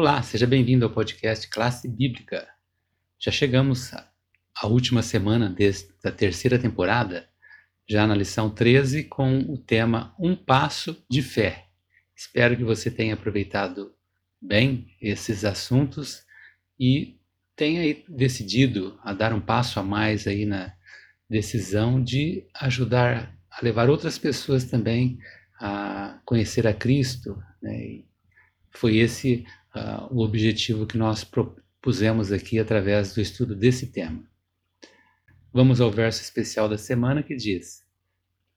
Olá, seja bem-vindo ao podcast Classe Bíblica. Já chegamos à última semana da terceira temporada, já na lição 13, com o tema Um Passo de Fé. Espero que você tenha aproveitado bem esses assuntos e tenha decidido a dar um passo a mais aí na decisão de ajudar a levar outras pessoas também a conhecer a Cristo. Né? foi esse uh, o objetivo que nós propusemos aqui através do estudo desse tema. Vamos ao verso especial da semana que diz: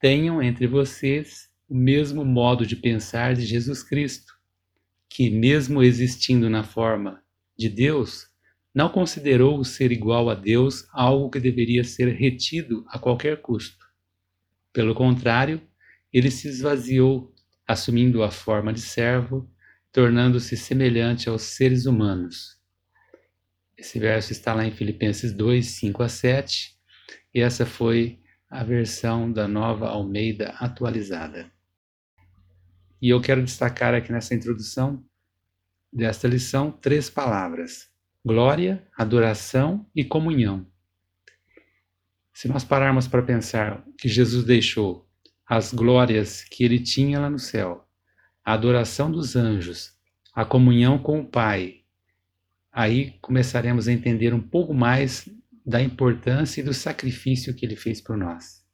Tenham entre vocês o mesmo modo de pensar de Jesus Cristo, que, mesmo existindo na forma de Deus, não considerou o ser igual a Deus algo que deveria ser retido a qualquer custo. Pelo contrário, ele se esvaziou, assumindo a forma de servo tornando-se semelhante aos seres humanos. Esse verso está lá em Filipenses 2, 5 a 7, e essa foi a versão da nova Almeida atualizada. E eu quero destacar aqui nessa introdução desta lição três palavras: glória, adoração e comunhão. Se nós pararmos para pensar que Jesus deixou as glórias que ele tinha lá no céu, a adoração dos anjos, a comunhão com o Pai, aí começaremos a entender um pouco mais da importância e do sacrifício que ele fez por nós.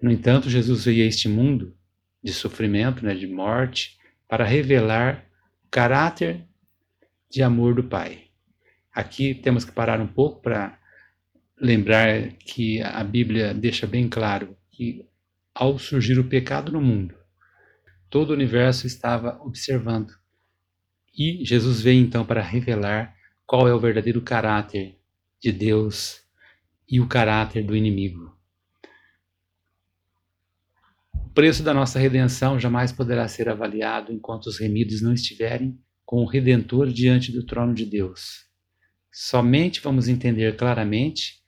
No entanto, Jesus veio a este mundo de sofrimento, né, de morte, para revelar o caráter de amor do Pai. Aqui temos que parar um pouco para lembrar que a Bíblia deixa bem claro que ao surgir o pecado no mundo, todo o universo estava observando. E Jesus veio então para revelar qual é o verdadeiro caráter de Deus e o caráter do inimigo. O preço da nossa redenção jamais poderá ser avaliado enquanto os remidos não estiverem com o Redentor diante do trono de Deus. Somente vamos entender claramente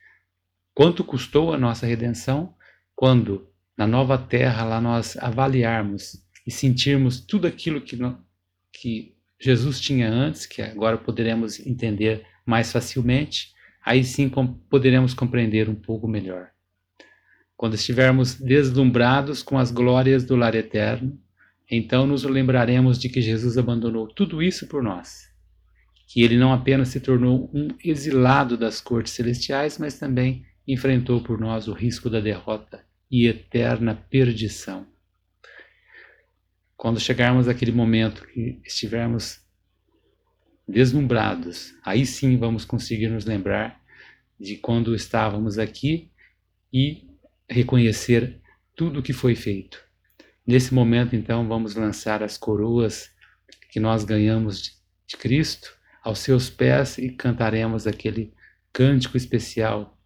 quanto custou a nossa redenção quando, na nova terra, lá nós avaliarmos e sentirmos tudo aquilo que, que Jesus tinha antes, que agora poderemos entender mais facilmente, aí sim com, poderemos compreender um pouco melhor. Quando estivermos deslumbrados com as glórias do lar eterno, então nos lembraremos de que Jesus abandonou tudo isso por nós. Que ele não apenas se tornou um exilado das cortes celestiais, mas também enfrentou por nós o risco da derrota e eterna perdição. Quando chegarmos àquele momento que estivermos deslumbrados, aí sim vamos conseguir nos lembrar de quando estávamos aqui e reconhecer tudo o que foi feito. Nesse momento, então, vamos lançar as coroas que nós ganhamos de Cristo aos seus pés e cantaremos aquele cântico especial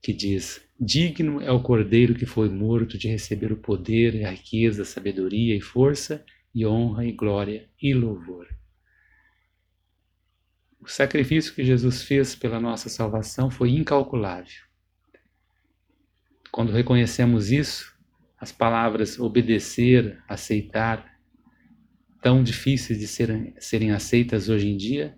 que diz: Digno é o cordeiro que foi morto de receber o poder, a riqueza, a sabedoria e força, e honra e glória e louvor. O sacrifício que Jesus fez pela nossa salvação foi incalculável. Quando reconhecemos isso, as palavras obedecer, aceitar, tão difíceis de serem, serem aceitas hoje em dia,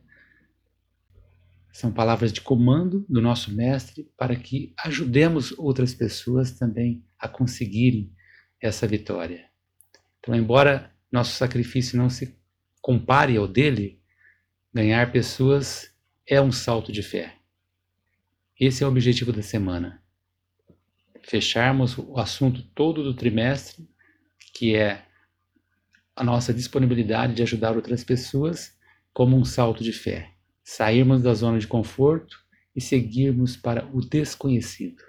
são palavras de comando do nosso Mestre para que ajudemos outras pessoas também a conseguirem essa vitória. Então, embora nosso sacrifício não se compare ao dele, ganhar pessoas é um salto de fé. Esse é o objetivo da semana. Fecharmos o assunto todo do trimestre, que é a nossa disponibilidade de ajudar outras pessoas, como um salto de fé sairmos da zona de conforto e seguirmos para o desconhecido.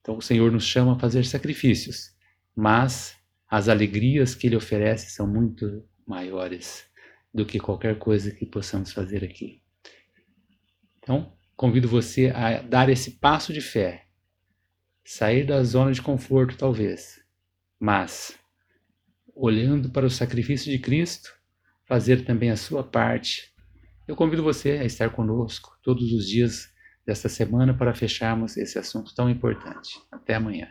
Então o Senhor nos chama a fazer sacrifícios, mas as alegrias que Ele oferece são muito maiores do que qualquer coisa que possamos fazer aqui. Então, convido você a dar esse passo de fé, sair da zona de conforto, talvez, mas olhando para o sacrifício de Cristo, fazer também a sua parte eu convido você a estar conosco todos os dias desta semana para fecharmos esse assunto tão importante. Até amanhã.